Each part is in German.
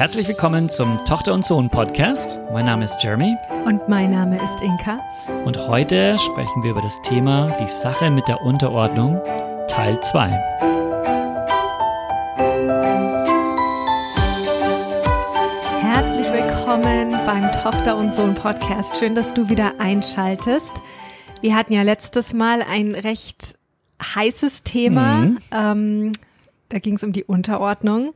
Herzlich willkommen zum Tochter und Sohn Podcast. Mein Name ist Jeremy. Und mein Name ist Inka. Und heute sprechen wir über das Thema Die Sache mit der Unterordnung, Teil 2. Herzlich willkommen beim Tochter und Sohn Podcast. Schön, dass du wieder einschaltest. Wir hatten ja letztes Mal ein recht heißes Thema. Mhm. Ähm, da ging es um die Unterordnung.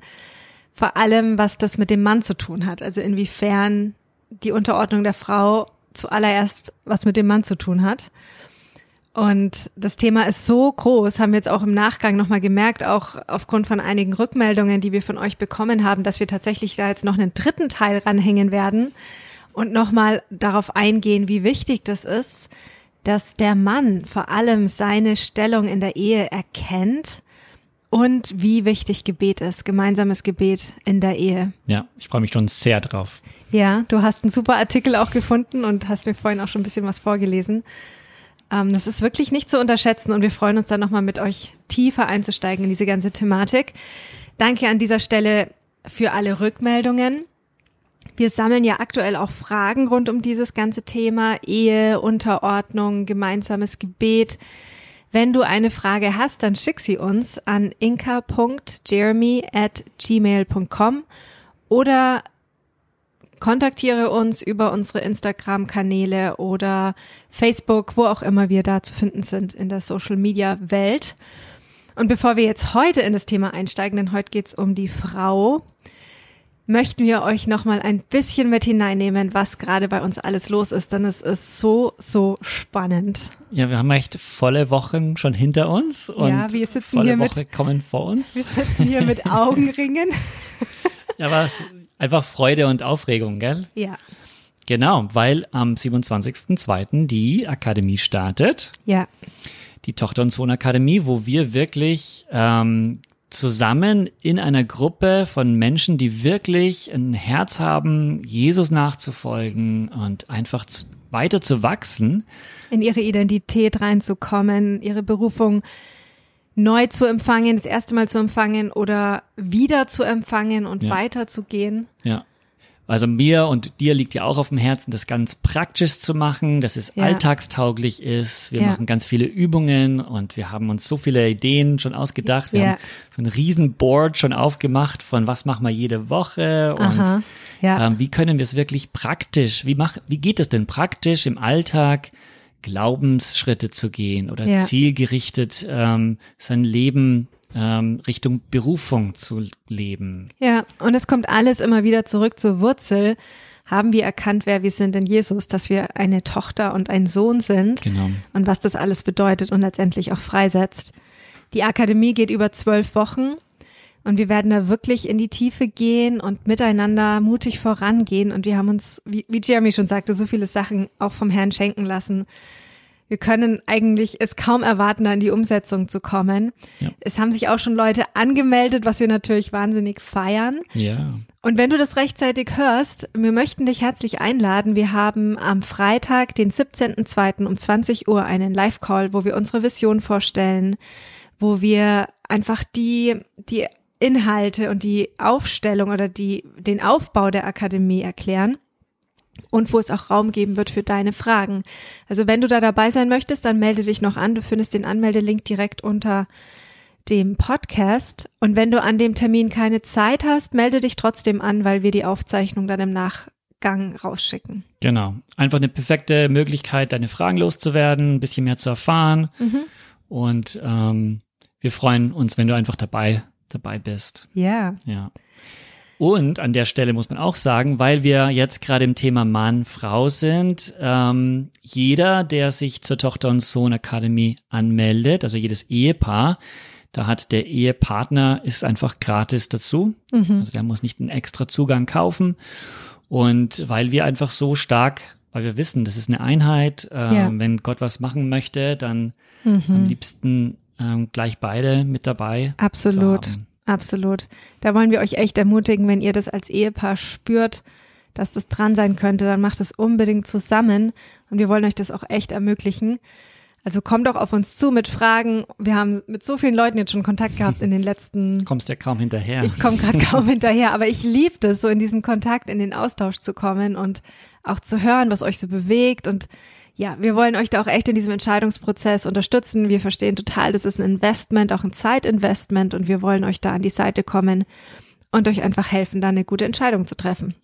Vor allem, was das mit dem Mann zu tun hat. Also inwiefern die Unterordnung der Frau zuallererst was mit dem Mann zu tun hat. Und das Thema ist so groß, haben wir jetzt auch im Nachgang nochmal gemerkt, auch aufgrund von einigen Rückmeldungen, die wir von euch bekommen haben, dass wir tatsächlich da jetzt noch einen dritten Teil ranhängen werden und nochmal darauf eingehen, wie wichtig das ist, dass der Mann vor allem seine Stellung in der Ehe erkennt und wie wichtig Gebet ist, gemeinsames Gebet in der Ehe. Ja, ich freue mich schon sehr drauf. Ja, du hast einen super Artikel auch gefunden und hast mir vorhin auch schon ein bisschen was vorgelesen. Ähm, das ist wirklich nicht zu unterschätzen und wir freuen uns dann nochmal mit euch tiefer einzusteigen in diese ganze Thematik. Danke an dieser Stelle für alle Rückmeldungen. Wir sammeln ja aktuell auch Fragen rund um dieses ganze Thema Ehe, Unterordnung, gemeinsames Gebet. Wenn du eine Frage hast, dann schick sie uns an inka.jeremy at gmail.com oder kontaktiere uns über unsere Instagram-Kanäle oder Facebook, wo auch immer wir da zu finden sind in der Social-Media-Welt. Und bevor wir jetzt heute in das Thema einsteigen, denn heute geht es um die Frau, möchten wir euch nochmal ein bisschen mit hineinnehmen, was gerade bei uns alles los ist, denn es ist so, so spannend. Ja, wir haben echt volle Wochen schon hinter uns und ja, wir sitzen volle hier Woche mit, kommen vor uns. Wir sitzen hier mit Augenringen. ja, aber es ist einfach Freude und Aufregung, gell? Ja. Genau, weil am 27.02. die Akademie startet. Ja. Die Tochter- und Sohn-Akademie, wo wir wirklich ähm, zusammen in einer Gruppe von Menschen, die wirklich ein Herz haben, Jesus nachzufolgen und einfach weiter zu wachsen. In ihre Identität reinzukommen, ihre Berufung neu zu empfangen, das erste Mal zu empfangen oder wieder zu empfangen und ja. weiterzugehen. Ja. Also mir und dir liegt ja auch auf dem Herzen, das ganz praktisch zu machen, dass es ja. alltagstauglich ist. Wir ja. machen ganz viele Übungen und wir haben uns so viele Ideen schon ausgedacht. Wir ja. haben so ein Riesenboard schon aufgemacht von was machen wir jede Woche und ähm, wie können wir es wirklich praktisch, wie, mach, wie geht es denn praktisch im Alltag, Glaubensschritte zu gehen oder zielgerichtet ähm, sein Leben ähm, Richtung Berufung zu leben. Ja, und es kommt alles immer wieder zurück zur Wurzel. Haben wir erkannt, wer wir sind in Jesus, dass wir eine Tochter und ein Sohn sind genau. und was das alles bedeutet und letztendlich auch freisetzt. Die Akademie geht über zwölf Wochen und wir werden da wirklich in die Tiefe gehen und miteinander mutig vorangehen. Und wir haben uns, wie, wie Jeremy schon sagte, so viele Sachen auch vom Herrn schenken lassen wir können eigentlich es kaum erwarten, in die Umsetzung zu kommen. Ja. Es haben sich auch schon Leute angemeldet, was wir natürlich wahnsinnig feiern. Ja. Und wenn du das rechtzeitig hörst, wir möchten dich herzlich einladen. Wir haben am Freitag, den 17.02. um 20 Uhr einen Live-Call, wo wir unsere Vision vorstellen, wo wir einfach die, die Inhalte und die Aufstellung oder die, den Aufbau der Akademie erklären und wo es auch Raum geben wird für deine Fragen. Also wenn du da dabei sein möchtest, dann melde dich noch an. Du findest den Anmeldelink direkt unter dem Podcast. Und wenn du an dem Termin keine Zeit hast, melde dich trotzdem an, weil wir die Aufzeichnung dann im Nachgang rausschicken. Genau. Einfach eine perfekte Möglichkeit, deine Fragen loszuwerden, ein bisschen mehr zu erfahren. Mhm. Und ähm, wir freuen uns, wenn du einfach dabei, dabei bist. Ja. Ja. Und an der Stelle muss man auch sagen, weil wir jetzt gerade im Thema Mann, Frau sind, ähm, jeder, der sich zur Tochter- und Sohn-Akademie anmeldet, also jedes Ehepaar, da hat der Ehepartner ist einfach gratis dazu. Mhm. Also der muss nicht einen extra Zugang kaufen. Und weil wir einfach so stark, weil wir wissen, das ist eine Einheit, äh, ja. wenn Gott was machen möchte, dann mhm. am liebsten ähm, gleich beide mit dabei. Absolut. Absolut. Da wollen wir euch echt ermutigen, wenn ihr das als Ehepaar spürt, dass das dran sein könnte, dann macht es unbedingt zusammen und wir wollen euch das auch echt ermöglichen. Also komm doch auf uns zu mit Fragen. Wir haben mit so vielen Leuten jetzt schon Kontakt gehabt in den letzten. Kommst ja kaum hinterher. Ich komme gerade kaum hinterher, aber ich liebe es, so in diesen Kontakt, in den Austausch zu kommen und auch zu hören, was euch so bewegt. Und ja, wir wollen euch da auch echt in diesem Entscheidungsprozess unterstützen. Wir verstehen total, das ist ein Investment, auch ein Zeitinvestment und wir wollen euch da an die Seite kommen und euch einfach helfen, da eine gute Entscheidung zu treffen.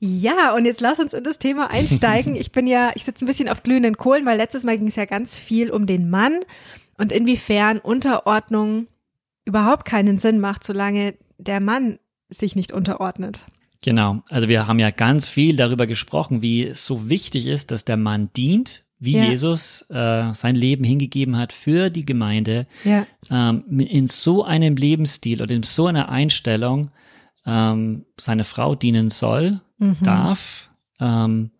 Ja, und jetzt lass uns in das Thema einsteigen. Ich bin ja, ich sitze ein bisschen auf glühenden Kohlen, weil letztes Mal ging es ja ganz viel um den Mann und inwiefern Unterordnung überhaupt keinen Sinn macht, solange der Mann sich nicht unterordnet. Genau, also wir haben ja ganz viel darüber gesprochen, wie es so wichtig ist, dass der Mann dient, wie ja. Jesus äh, sein Leben hingegeben hat für die Gemeinde, ja. ähm, in so einem Lebensstil oder in so einer Einstellung ähm, seine Frau dienen soll, mhm. darf. Ähm,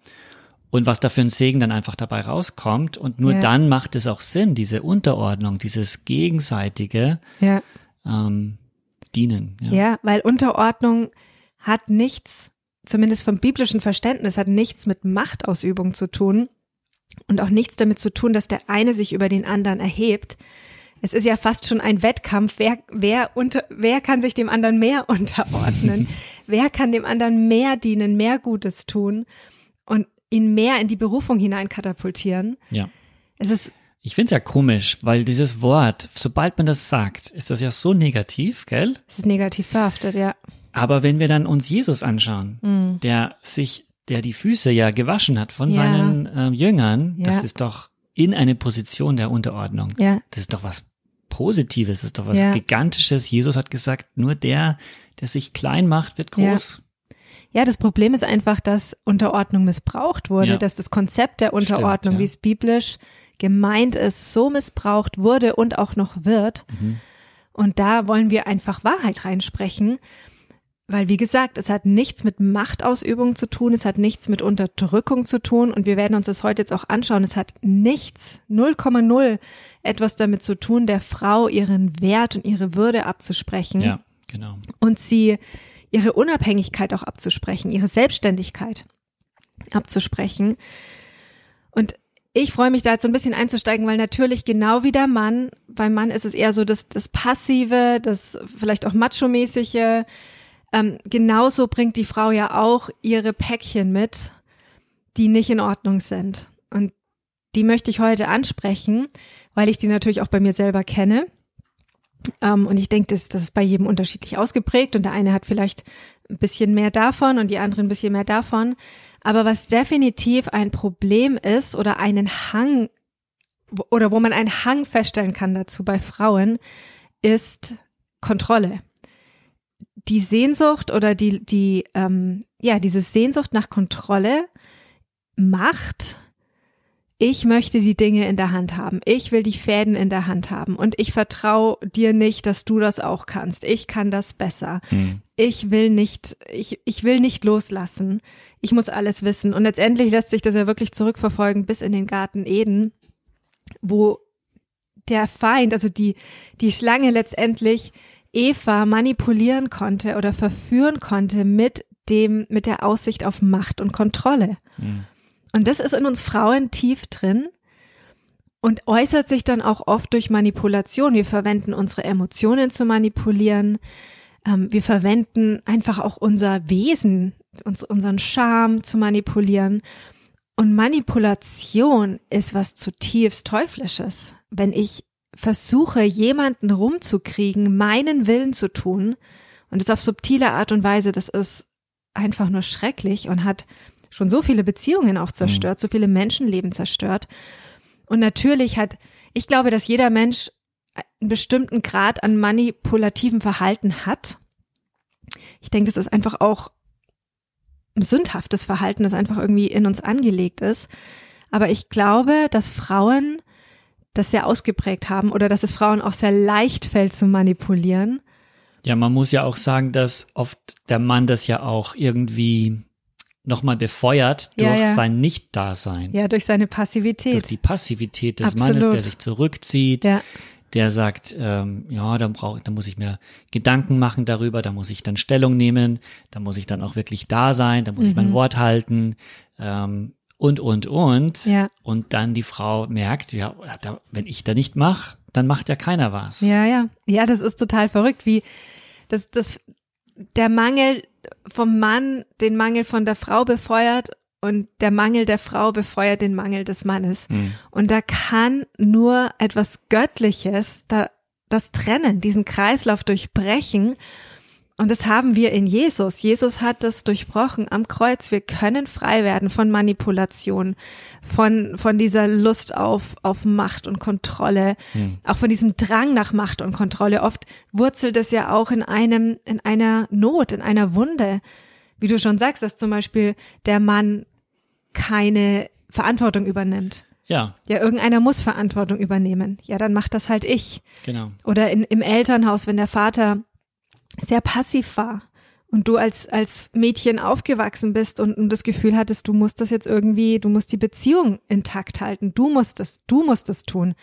und was da für ein Segen dann einfach dabei rauskommt. Und nur ja. dann macht es auch Sinn, diese Unterordnung, dieses gegenseitige ja. ähm, Dienen. Ja. ja, weil Unterordnung hat nichts, zumindest vom biblischen Verständnis, hat nichts mit Machtausübung zu tun und auch nichts damit zu tun, dass der eine sich über den anderen erhebt, es ist ja fast schon ein Wettkampf, wer, wer, unter, wer kann sich dem anderen mehr unterordnen? wer kann dem anderen mehr dienen, mehr Gutes tun und ihn mehr in die Berufung hinein katapultieren? Ja. Es ist ich finde es ja komisch, weil dieses Wort, sobald man das sagt, ist das ja so negativ, gell? Es ist negativ behaftet, ja. Aber wenn wir dann uns Jesus anschauen, mhm. der sich, der die Füße ja gewaschen hat von ja. seinen äh, Jüngern, ja. das ist doch in eine Position der Unterordnung. Ja. Das ist doch was Positives, das ist doch was ja. Gigantisches. Jesus hat gesagt, nur der, der sich klein macht, wird groß. Ja. ja das Problem ist einfach, dass Unterordnung missbraucht wurde, ja. dass das Konzept der Unterordnung, Stimmt, wie es biblisch gemeint ist, so missbraucht wurde und auch noch wird. Mhm. Und da wollen wir einfach Wahrheit reinsprechen. Weil, wie gesagt, es hat nichts mit Machtausübung zu tun, es hat nichts mit Unterdrückung zu tun und wir werden uns das heute jetzt auch anschauen. Es hat nichts, 0,0 etwas damit zu tun, der Frau ihren Wert und ihre Würde abzusprechen. Ja, genau. Und sie ihre Unabhängigkeit auch abzusprechen, ihre Selbstständigkeit abzusprechen. Und ich freue mich da jetzt so ein bisschen einzusteigen, weil natürlich genau wie der Mann, beim Mann ist es eher so das, das Passive, das vielleicht auch Macho-mäßige, ähm, genauso bringt die Frau ja auch ihre Päckchen mit, die nicht in Ordnung sind. Und die möchte ich heute ansprechen, weil ich die natürlich auch bei mir selber kenne. Ähm, und ich denke, das, das ist bei jedem unterschiedlich ausgeprägt und der eine hat vielleicht ein bisschen mehr davon und die andere ein bisschen mehr davon. Aber was definitiv ein Problem ist oder einen Hang oder wo man einen Hang feststellen kann dazu bei Frauen, ist Kontrolle die Sehnsucht oder die, die, ähm, ja, diese Sehnsucht nach Kontrolle macht, ich möchte die Dinge in der Hand haben. Ich will die Fäden in der Hand haben. Und ich vertraue dir nicht, dass du das auch kannst. Ich kann das besser. Hm. Ich will nicht, ich, ich will nicht loslassen. Ich muss alles wissen. Und letztendlich lässt sich das ja wirklich zurückverfolgen bis in den Garten Eden, wo der Feind, also die, die Schlange letztendlich Eva manipulieren konnte oder verführen konnte mit dem, mit der Aussicht auf Macht und Kontrolle. Mhm. Und das ist in uns Frauen tief drin und äußert sich dann auch oft durch Manipulation. Wir verwenden unsere Emotionen zu manipulieren. Ähm, wir verwenden einfach auch unser Wesen, uns, unseren Charme zu manipulieren. Und Manipulation ist was zutiefst Teuflisches. Wenn ich versuche, jemanden rumzukriegen, meinen Willen zu tun, und das auf subtile Art und Weise, das ist einfach nur schrecklich und hat schon so viele Beziehungen auch zerstört, mhm. so viele Menschenleben zerstört. Und natürlich hat, ich glaube, dass jeder Mensch einen bestimmten Grad an manipulativem Verhalten hat. Ich denke, das ist einfach auch ein sündhaftes Verhalten, das einfach irgendwie in uns angelegt ist. Aber ich glaube, dass Frauen das sehr ausgeprägt haben oder dass es Frauen auch sehr leicht fällt zu manipulieren. Ja, man muss ja auch sagen, dass oft der Mann das ja auch irgendwie nochmal befeuert durch ja, ja. sein Nicht-Dasein. Ja, durch seine Passivität. Durch die Passivität des Absolut. Mannes, der sich zurückzieht, ja. der sagt, ähm, ja, dann brauche, da muss ich mir Gedanken machen darüber, da muss ich dann Stellung nehmen, da muss ich dann auch wirklich da sein, da muss mhm. ich mein mhm. Wort halten. Ähm, und, und, und. Ja. Und dann die Frau merkt, ja, da, wenn ich da nicht mache, dann macht ja keiner was. Ja, ja. Ja, das ist total verrückt, wie das, das, der Mangel vom Mann den Mangel von der Frau befeuert und der Mangel der Frau befeuert den Mangel des Mannes. Mhm. Und da kann nur etwas Göttliches da, das trennen, diesen Kreislauf durchbrechen. Und das haben wir in Jesus. Jesus hat das durchbrochen am Kreuz. Wir können frei werden von Manipulation, von, von dieser Lust auf, auf Macht und Kontrolle, Mhm. auch von diesem Drang nach Macht und Kontrolle. Oft wurzelt es ja auch in einem, in einer Not, in einer Wunde. Wie du schon sagst, dass zum Beispiel der Mann keine Verantwortung übernimmt. Ja, Ja, irgendeiner muss Verantwortung übernehmen. Ja, dann macht das halt ich. genau. Oder in, im Elternhaus, wenn der Vater sehr passiv war und du als, als Mädchen aufgewachsen bist und, und das Gefühl hattest, du musst das jetzt irgendwie, du musst die Beziehung intakt halten, du musst das, du musst das tun.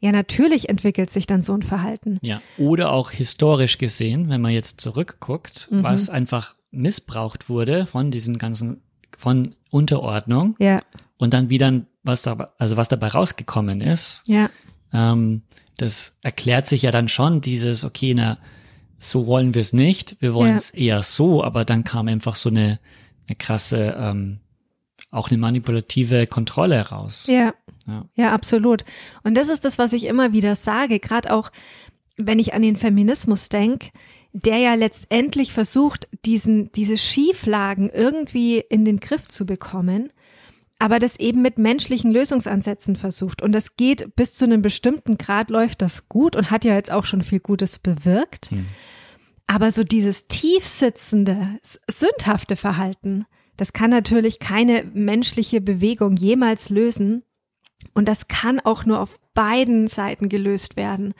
Ja, natürlich entwickelt sich dann so ein Verhalten. Ja, oder auch historisch gesehen, wenn man jetzt zurückguckt, Mhm. was einfach missbraucht wurde von diesen ganzen, von Unterordnung Ja, und dann wieder, was da, also was dabei rausgekommen ist, ja, ähm, das erklärt sich ja dann schon dieses, okay, na, so wollen wir es nicht, wir wollen Ja. es eher so, aber dann kam einfach so eine, eine krasse, ähm, auch eine manipulative Kontrolle raus. ja. Ja. Ja, absolut. Und das ist das, was ich immer wieder sage, gerade auch, wenn ich an den Feminismus denke, der ja letztendlich versucht, diesen, diese Schieflagen irgendwie in den Griff zu bekommen, aber das eben mit menschlichen Lösungsansätzen versucht. Und das geht bis zu einem bestimmten Grad läuft das gut und hat ja jetzt auch schon viel Gutes bewirkt. Hm. Aber so dieses tiefsitzende, sündhafte Verhalten, das kann natürlich keine menschliche Bewegung jemals lösen. Und das kann auch nur auf beiden Seiten gelöst werden.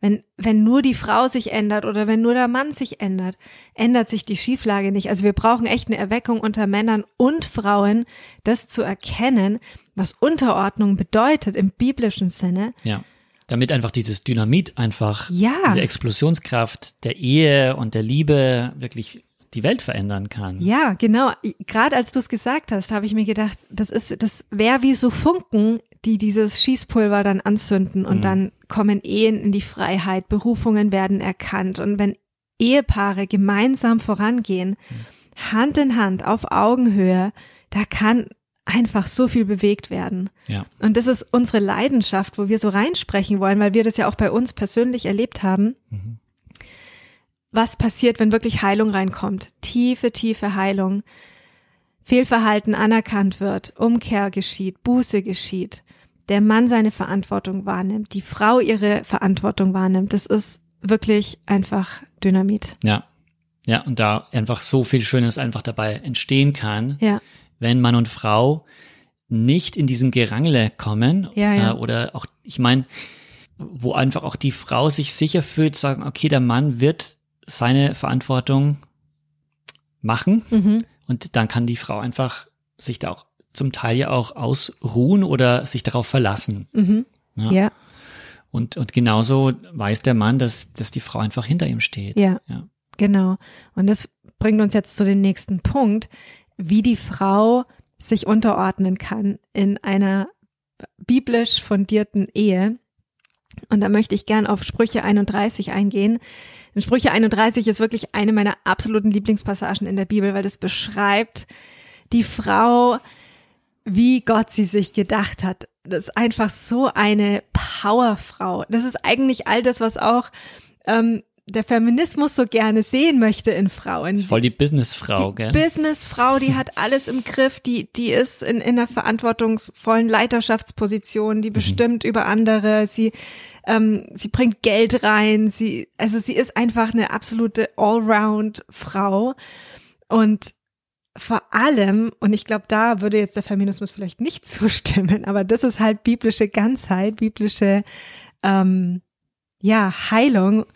Wenn, wenn nur die Frau sich ändert oder wenn nur der Mann sich ändert, ändert sich die Schieflage nicht. Also wir brauchen echt eine Erweckung unter Männern und Frauen, das zu erkennen, was Unterordnung bedeutet im biblischen Sinne. Ja. Damit einfach dieses Dynamit einfach, Ja. diese Explosionskraft der Ehe und der Liebe wirklich die Welt verändern kann. Ja, genau. Gerade als du es gesagt hast, habe ich mir gedacht, das ist, das wäre wie so Funken, die dieses Schießpulver dann anzünden und Mhm. dann kommen Ehen in die Freiheit, Berufungen werden erkannt und wenn Ehepaare gemeinsam vorangehen, Hand in Hand auf Augenhöhe, da kann einfach so viel bewegt werden. Ja. Und das ist unsere Leidenschaft, wo wir so reinsprechen wollen, weil wir das ja auch bei uns persönlich erlebt haben. Mhm. Was passiert, wenn wirklich Heilung reinkommt? Tiefe, tiefe Heilung. Fehlverhalten anerkannt wird, Umkehr geschieht, Buße geschieht, der Mann seine Verantwortung wahrnimmt, die Frau ihre Verantwortung wahrnimmt. Das ist wirklich einfach Dynamit. Ja. Ja, und da einfach so viel Schönes einfach dabei entstehen kann, Ja, wenn Mann und Frau nicht in diesen Gerangele kommen. Ja, ja. Äh, oder auch, ich meine, wo einfach auch die Frau sich sicher fühlt, sagen, okay, der Mann wird seine Verantwortung machen mhm. Und dann kann die Frau einfach sich da auch zum Teil ja auch ausruhen oder sich darauf verlassen. Mhm. Ja. ja, Und, und genauso weiß der Mann, dass, dass die Frau einfach hinter ihm steht. ja. Ja. Genau. Und das bringt uns jetzt zu dem nächsten Punkt, wie die Frau sich unterordnen kann in einer biblisch fundierten Ehe. Und da möchte ich gern auf Sprüche 31 eingehen. Denn Sprüche 31 ist wirklich eine meiner absoluten Lieblingspassagen in der Bibel, weil das beschreibt die Frau, wie Gott sie sich gedacht hat. Das ist einfach so eine Powerfrau. Das ist eigentlich all das, was auch ähm, der Feminismus so gerne sehen möchte in Frauen. Voll die Businessfrau, die gell? Businessfrau, die hat alles im Griff, die, die ist in, in einer verantwortungsvollen Leiterschaftsposition, die bestimmt über andere, sie, ähm, sie bringt Geld rein, sie, also sie ist einfach eine absolute Allround-Frau und vor allem, und ich glaube, da würde jetzt der Feminismus vielleicht nicht zustimmen, aber das ist halt biblische Ganzheit, biblische ähm, ja, Heilung.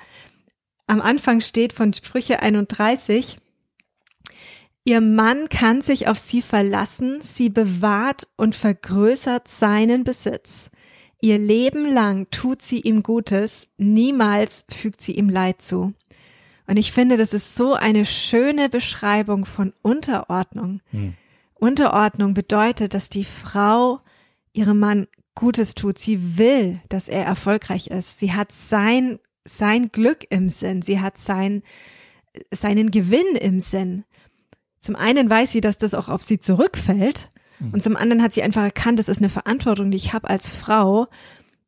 Am Anfang steht von Sprüche 31, Ihr Mann kann sich auf sie verlassen, sie bewahrt und vergrößert seinen Besitz. Ihr Leben lang tut sie ihm Gutes, niemals fügt sie ihm Leid zu. Und ich finde, das ist so eine schöne Beschreibung von Unterordnung. Hm. Unterordnung bedeutet, dass die Frau ihrem Mann Gutes tut. Sie will, dass er erfolgreich ist. Sie hat sein, sein Glück im Sinn. Sie hat sein, seinen Gewinn im Sinn. Zum einen weiß sie, dass das auch auf sie zurückfällt. Mhm. Und zum anderen hat sie einfach erkannt, das ist eine Verantwortung, die ich habe als Frau,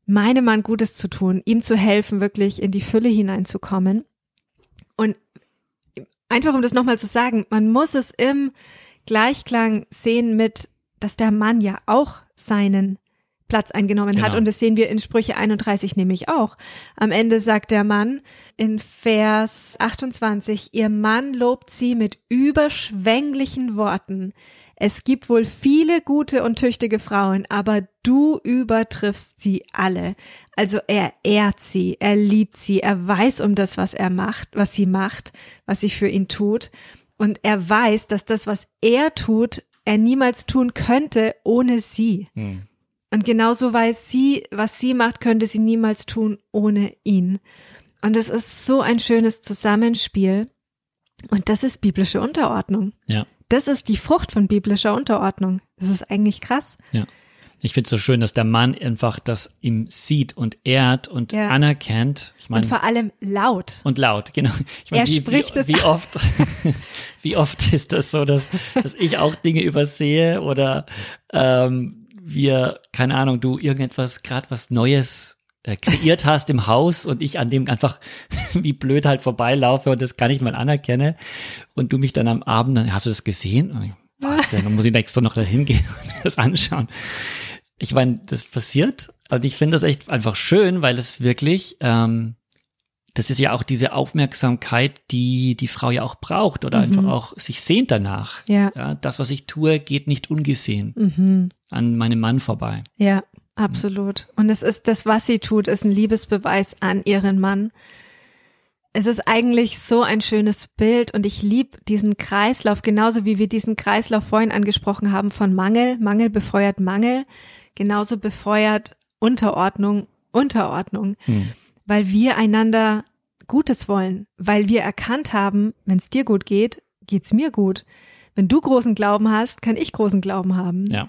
meinem Mann Gutes zu tun, ihm zu helfen, wirklich in die Fülle hineinzukommen. Und einfach um das nochmal zu sagen, man muss es im Gleichklang sehen mit, dass der Mann ja auch seinen Platz eingenommen genau. hat. Und das sehen wir in Sprüche 31 nämlich auch. Am Ende sagt der Mann in Vers 28, ihr Mann lobt sie mit überschwänglichen Worten. Es gibt wohl viele gute und tüchtige Frauen, aber du übertriffst sie alle. Also er ehrt sie, er liebt sie, er weiß um das, was er macht, was sie macht, was sie für ihn tut. Und er weiß, dass das, was er tut, er niemals tun könnte ohne sie. Hm. Und genauso weiß sie, was sie macht, könnte sie niemals tun ohne ihn. Und es ist so ein schönes Zusammenspiel. Und das ist biblische Unterordnung. Ja. Das ist die Frucht von biblischer Unterordnung. Das ist eigentlich krass. Ja. Ich finde es so schön, dass der Mann einfach das ihm sieht und ehrt und ja. anerkennt. Ich mein, und vor allem laut. Und laut, genau. Ich mein, er wie, spricht wie, es. Wie oft, wie oft ist das so, dass, dass ich auch Dinge übersehe oder ähm, wir, keine Ahnung, du irgendetwas, gerade was Neues äh, kreiert hast im Haus und ich an dem einfach wie blöd halt vorbeilaufe und das gar nicht mal anerkenne und du mich dann am Abend, dann hast du das gesehen? Was denn? Dann muss ich extra noch dahin gehen und das anschauen. Ich meine, das passiert und ich finde das echt einfach schön, weil es wirklich ähm, das ist ja auch diese Aufmerksamkeit, die die Frau ja auch braucht oder mhm. einfach auch sich sehnt danach. Ja. ja. Das, was ich tue, geht nicht ungesehen mhm. an meinem Mann vorbei. Ja, absolut. Und es ist das, was sie tut, ist ein Liebesbeweis an ihren Mann. Es ist eigentlich so ein schönes Bild und ich liebe diesen Kreislauf, genauso wie wir diesen Kreislauf vorhin angesprochen haben von Mangel. Mangel befeuert Mangel, genauso befeuert Unterordnung Unterordnung. Hm weil wir einander Gutes wollen, weil wir erkannt haben, wenn es dir gut geht, geht's mir gut. Wenn du großen Glauben hast, kann ich großen Glauben haben. Ja.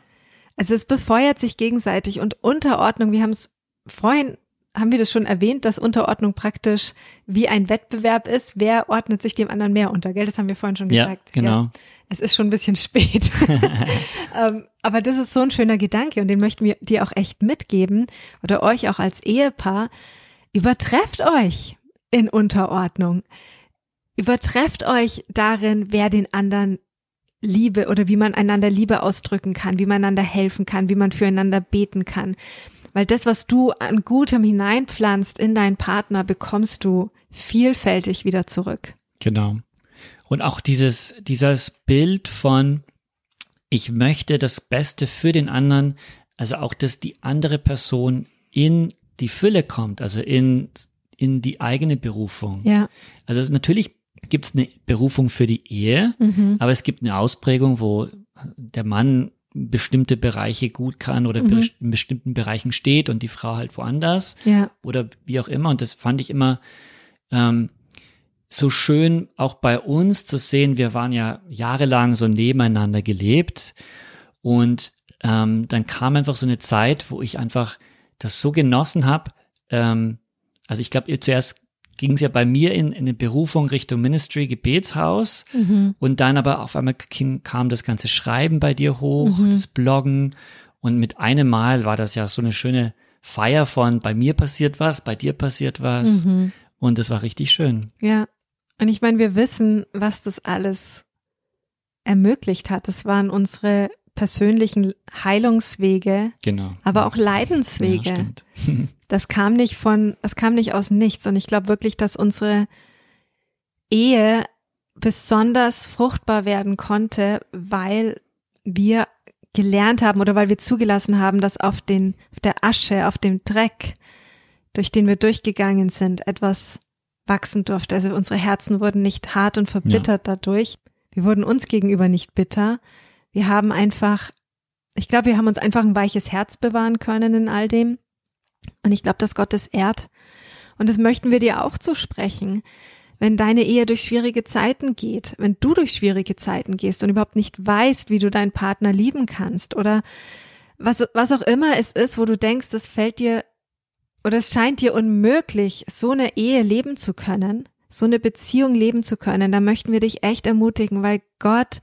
Also es befeuert sich gegenseitig und Unterordnung, wir haben es vorhin haben wir das schon erwähnt, dass Unterordnung praktisch wie ein Wettbewerb ist. Wer ordnet sich dem anderen mehr unter, gell? Das haben wir vorhin schon gesagt. Ja, genau. Ja, es ist schon ein bisschen spät. ähm, aber das ist so ein schöner Gedanke und den möchten wir dir auch echt mitgeben oder euch auch als Ehepaar, Übertrefft euch in Unterordnung. Übertrefft euch darin, wer den anderen Liebe oder wie man einander Liebe ausdrücken kann, wie man einander helfen kann, wie man füreinander beten kann. Weil das, was du an Gutem hineinpflanzt in deinen Partner, bekommst du vielfältig wieder zurück. Genau. Und auch dieses, dieses Bild von, ich möchte das Beste für den anderen, also auch, dass die andere Person in die Fülle kommt, also in, in die eigene Berufung. Ja. Also natürlich gibt es eine Berufung für die Ehe, mhm. aber es gibt eine Ausprägung, wo der Mann bestimmte Bereiche gut kann oder mhm. in bestimmten Bereichen steht und die Frau halt woanders ja. oder wie auch immer. Und das fand ich immer ähm, so schön, auch bei uns zu sehen. Wir waren ja jahrelang so nebeneinander gelebt und ähm, dann kam einfach so eine Zeit, wo ich einfach das so genossen habe. Ähm, also ich glaube, zuerst ging es ja bei mir in, in eine Berufung Richtung Ministry, Gebetshaus. Mhm. Und dann aber auf einmal kam das ganze Schreiben bei dir hoch, mhm. das Bloggen. Und mit einem Mal war das ja so eine schöne Feier von bei mir passiert was, bei dir passiert was. Mhm. Und das war richtig schön. Ja. Und ich meine, wir wissen, was das alles ermöglicht hat. Das waren unsere persönlichen Heilungswege, genau. aber auch Leidenswege. Ja, das kam nicht von, das kam nicht aus nichts. Und ich glaube wirklich, dass unsere Ehe besonders fruchtbar werden konnte, weil wir gelernt haben oder weil wir zugelassen haben, dass auf den, auf der Asche, auf dem Dreck, durch den wir durchgegangen sind, etwas wachsen durfte. Also unsere Herzen wurden nicht hart und verbittert ja. dadurch. Wir wurden uns gegenüber nicht bitter, wir haben einfach, ich glaube, wir haben uns einfach ein weiches Herz bewahren können in all dem. Und ich glaube, dass Gott es ehrt. Und das möchten wir dir auch zusprechen. wenn deine Ehe durch schwierige Zeiten geht, wenn du durch schwierige Zeiten gehst und überhaupt nicht weißt, wie du deinen Partner lieben kannst oder was, was auch immer es ist, wo du denkst, das fällt dir oder es scheint dir unmöglich, so eine Ehe leben zu können, so eine Beziehung leben zu können, da möchten wir dich echt ermutigen, weil Gott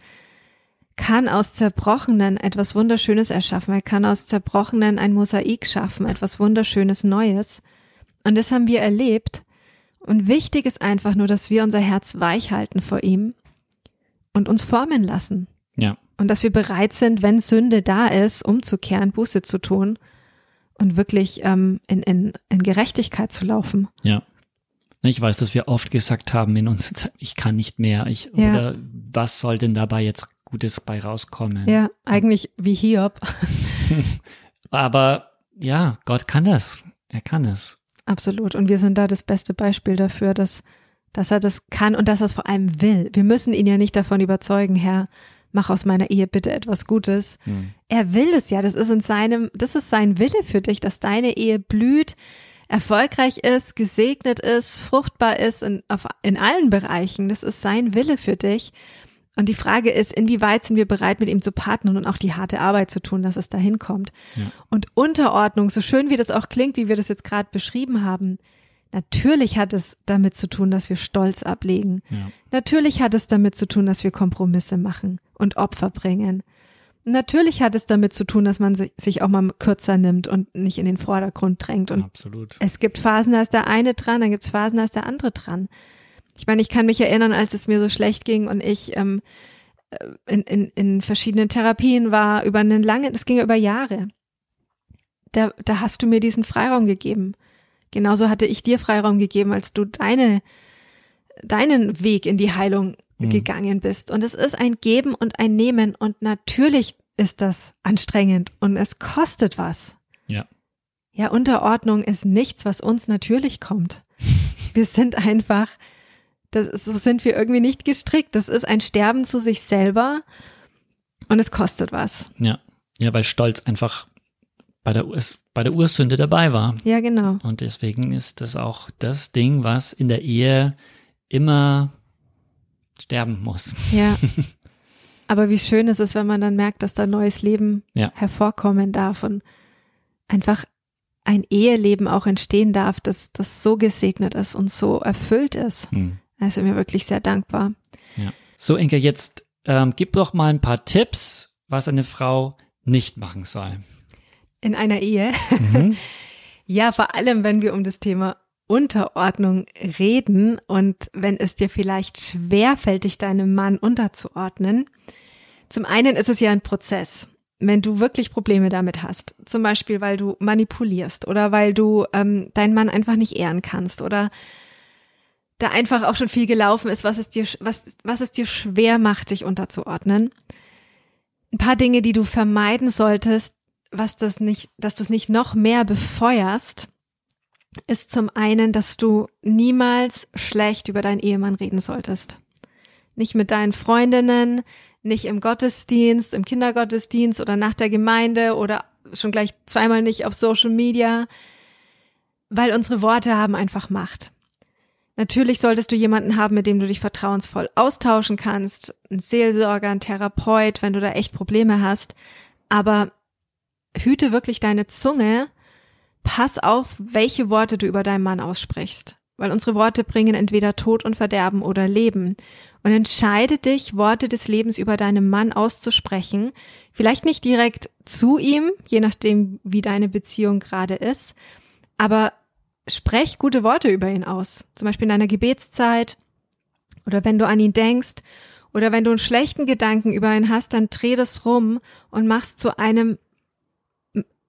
kann aus Zerbrochenen etwas Wunderschönes erschaffen. Er kann aus Zerbrochenen ein Mosaik schaffen, etwas Wunderschönes Neues. Und das haben wir erlebt. Und wichtig ist einfach nur, dass wir unser Herz weich halten vor ihm und uns formen lassen. Ja. Und dass wir bereit sind, wenn Sünde da ist, umzukehren, Buße zu tun und wirklich ähm, in, in, in Gerechtigkeit zu laufen. Ja. Ich weiß, dass wir oft gesagt haben in uns, ich kann nicht mehr. Ich, ja. Oder was soll denn dabei jetzt Gutes bei rauskommen. Ja, eigentlich wie Hiob. Aber ja, Gott kann das. Er kann es. Absolut. Und wir sind da das beste Beispiel dafür, dass, dass er das kann und dass er es vor allem will. Wir müssen ihn ja nicht davon überzeugen, Herr, mach aus meiner Ehe bitte etwas Gutes. Hm. Er will es ja. Das ist in seinem, das ist sein Wille für dich, dass deine Ehe blüht, erfolgreich ist, gesegnet ist, fruchtbar ist in, auf, in allen Bereichen. Das ist sein Wille für dich. Und die Frage ist, inwieweit sind wir bereit, mit ihm zu partnern und auch die harte Arbeit zu tun, dass es dahin kommt. Ja. Und Unterordnung, so schön wie das auch klingt, wie wir das jetzt gerade beschrieben haben, natürlich hat es damit zu tun, dass wir Stolz ablegen. Ja. Natürlich hat es damit zu tun, dass wir Kompromisse machen und Opfer bringen. Natürlich hat es damit zu tun, dass man sich auch mal kürzer nimmt und nicht in den Vordergrund drängt. Und Absolut. es gibt Phasen, da ist der eine dran, dann gibt es Phasen, da ist der andere dran. Ich meine, ich kann mich erinnern, als es mir so schlecht ging und ich ähm, äh, in, in, in verschiedenen Therapien war, über einen langen, das ging über Jahre. Da, da hast du mir diesen Freiraum gegeben. Genauso hatte ich dir Freiraum gegeben, als du deine, deinen Weg in die Heilung mhm. gegangen bist. Und es ist ein Geben und ein Nehmen. Und natürlich ist das anstrengend und es kostet was. Ja. Ja, Unterordnung ist nichts, was uns natürlich kommt. Wir sind einfach das, so sind wir irgendwie nicht gestrickt. Das ist ein Sterben zu sich selber und es kostet was. Ja, ja, weil Stolz einfach bei der, Urs, bei der Ursünde dabei war. Ja, genau. Und deswegen ist das auch das Ding, was in der Ehe immer sterben muss. Ja. Aber wie schön ist es, wenn man dann merkt, dass da neues Leben ja. hervorkommen darf und einfach ein Eheleben auch entstehen darf, das, das so gesegnet ist und so erfüllt ist. Hm. Da sind wir wirklich sehr dankbar. Ja. So, Inke, jetzt ähm, gib doch mal ein paar Tipps, was eine Frau nicht machen soll. In einer Ehe? Mhm. ja, vor allem, wenn wir um das Thema Unterordnung reden und wenn es dir vielleicht schwerfällt, dich deinem Mann unterzuordnen. Zum einen ist es ja ein Prozess. Wenn du wirklich Probleme damit hast, zum Beispiel weil du manipulierst oder weil du ähm, deinen Mann einfach nicht ehren kannst oder da einfach auch schon viel gelaufen ist, was es dir, was, was es dir schwer macht, dich unterzuordnen. Ein paar Dinge, die du vermeiden solltest, was das nicht, dass du es nicht noch mehr befeuerst, ist zum einen, dass du niemals schlecht über deinen Ehemann reden solltest. Nicht mit deinen Freundinnen, nicht im Gottesdienst, im Kindergottesdienst oder nach der Gemeinde oder schon gleich zweimal nicht auf Social Media, weil unsere Worte haben einfach Macht. Natürlich solltest du jemanden haben, mit dem du dich vertrauensvoll austauschen kannst, ein Seelsorger, ein Therapeut, wenn du da echt Probleme hast. Aber hüte wirklich deine Zunge. Pass auf, welche Worte du über deinen Mann aussprichst. Weil unsere Worte bringen entweder Tod und Verderben oder Leben. Und entscheide dich, Worte des Lebens über deinen Mann auszusprechen. Vielleicht nicht direkt zu ihm, je nachdem, wie deine Beziehung gerade ist. Aber sprech gute Worte über ihn aus. Zum Beispiel in deiner Gebetszeit oder wenn du an ihn denkst oder wenn du einen schlechten Gedanken über ihn hast, dann dreh das rum und mach's zu einem,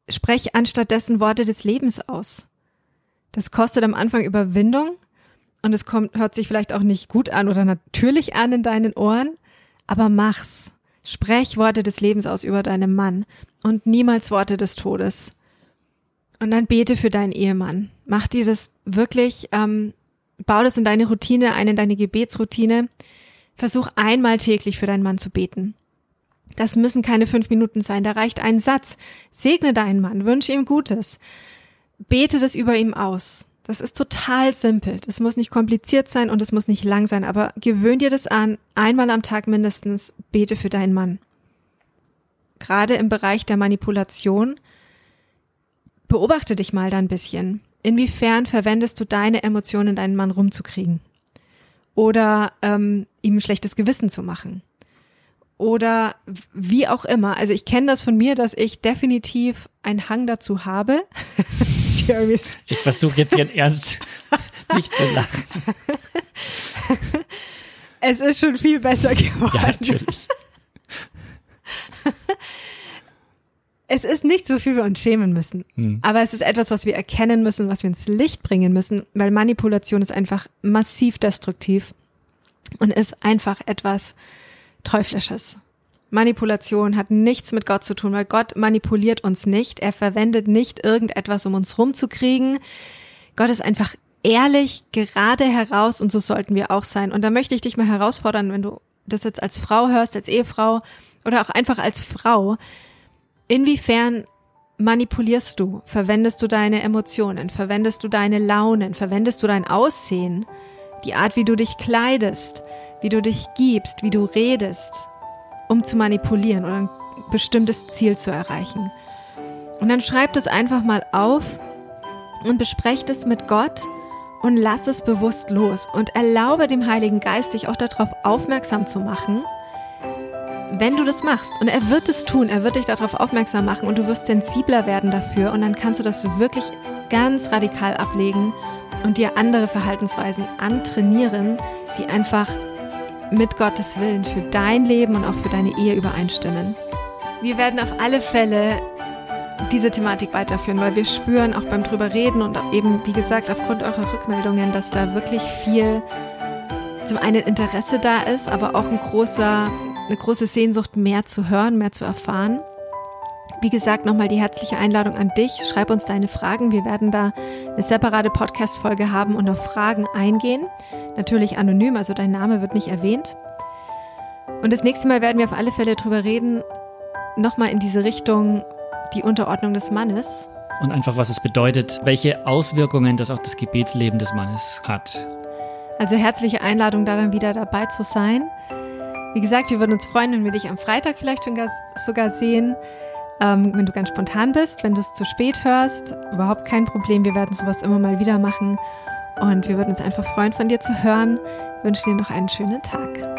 sprech anstattdessen Worte des Lebens aus. Das kostet am Anfang Überwindung und es kommt, hört sich vielleicht auch nicht gut an oder natürlich an in deinen Ohren, aber mach's. Sprech Worte des Lebens aus über deinen Mann und niemals Worte des Todes. Und dann bete für deinen Ehemann. Mach dir das wirklich, ähm, bau das in deine Routine ein, in deine Gebetsroutine. Versuch einmal täglich für deinen Mann zu beten. Das müssen keine fünf Minuten sein, da reicht ein Satz. Segne deinen Mann, wünsche ihm Gutes. Bete das über ihm aus. Das ist total simpel. Das muss nicht kompliziert sein und es muss nicht lang sein, aber gewöhn dir das an. Einmal am Tag mindestens bete für deinen Mann. Gerade im Bereich der Manipulation beobachte dich mal da ein bisschen. Inwiefern verwendest du deine Emotionen, deinen Mann rumzukriegen? Oder ähm, ihm ein schlechtes Gewissen zu machen? Oder wie auch immer. Also ich kenne das von mir, dass ich definitiv einen Hang dazu habe. ich versuche jetzt hier ernst nicht zu lachen. Es ist schon viel besser geworden. Ja, natürlich. Es ist nichts, wofür wir uns schämen müssen. Hm. Aber es ist etwas, was wir erkennen müssen, was wir ins Licht bringen müssen, weil Manipulation ist einfach massiv destruktiv und ist einfach etwas Teuflisches. Manipulation hat nichts mit Gott zu tun, weil Gott manipuliert uns nicht. Er verwendet nicht irgendetwas, um uns rumzukriegen. Gott ist einfach ehrlich, gerade heraus und so sollten wir auch sein. Und da möchte ich dich mal herausfordern, wenn du das jetzt als Frau hörst, als Ehefrau oder auch einfach als Frau, Inwiefern manipulierst du? Verwendest du deine Emotionen? Verwendest du deine Launen? Verwendest du dein Aussehen? Die Art, wie du dich kleidest, wie du dich gibst, wie du redest, um zu manipulieren oder ein bestimmtes Ziel zu erreichen. Und dann schreib das einfach mal auf und besprecht es mit Gott und lass es bewusst los und erlaube dem Heiligen Geist, dich auch darauf aufmerksam zu machen, wenn du das machst, und er wird es tun, er wird dich darauf aufmerksam machen und du wirst sensibler werden dafür und dann kannst du das wirklich ganz radikal ablegen und dir andere Verhaltensweisen antrainieren, die einfach mit Gottes Willen für dein Leben und auch für deine Ehe übereinstimmen. Wir werden auf alle Fälle diese Thematik weiterführen, weil wir spüren auch beim drüber reden und eben, wie gesagt, aufgrund eurer Rückmeldungen, dass da wirklich viel zum einen Interesse da ist, aber auch ein großer eine große Sehnsucht, mehr zu hören, mehr zu erfahren. Wie gesagt, nochmal die herzliche Einladung an dich. Schreib uns deine Fragen. Wir werden da eine separate Podcast-Folge haben und auf Fragen eingehen. Natürlich anonym, also dein Name wird nicht erwähnt. Und das nächste Mal werden wir auf alle Fälle drüber reden, nochmal in diese Richtung, die Unterordnung des Mannes. Und einfach, was es bedeutet, welche Auswirkungen das auch das Gebetsleben des Mannes hat. Also herzliche Einladung, da dann wieder dabei zu sein. Wie gesagt, wir würden uns freuen, wenn wir dich am Freitag vielleicht sogar sehen. Ähm, wenn du ganz spontan bist, wenn du es zu spät hörst, überhaupt kein Problem. Wir werden sowas immer mal wieder machen. Und wir würden uns einfach freuen, von dir zu hören. Wünsche dir noch einen schönen Tag.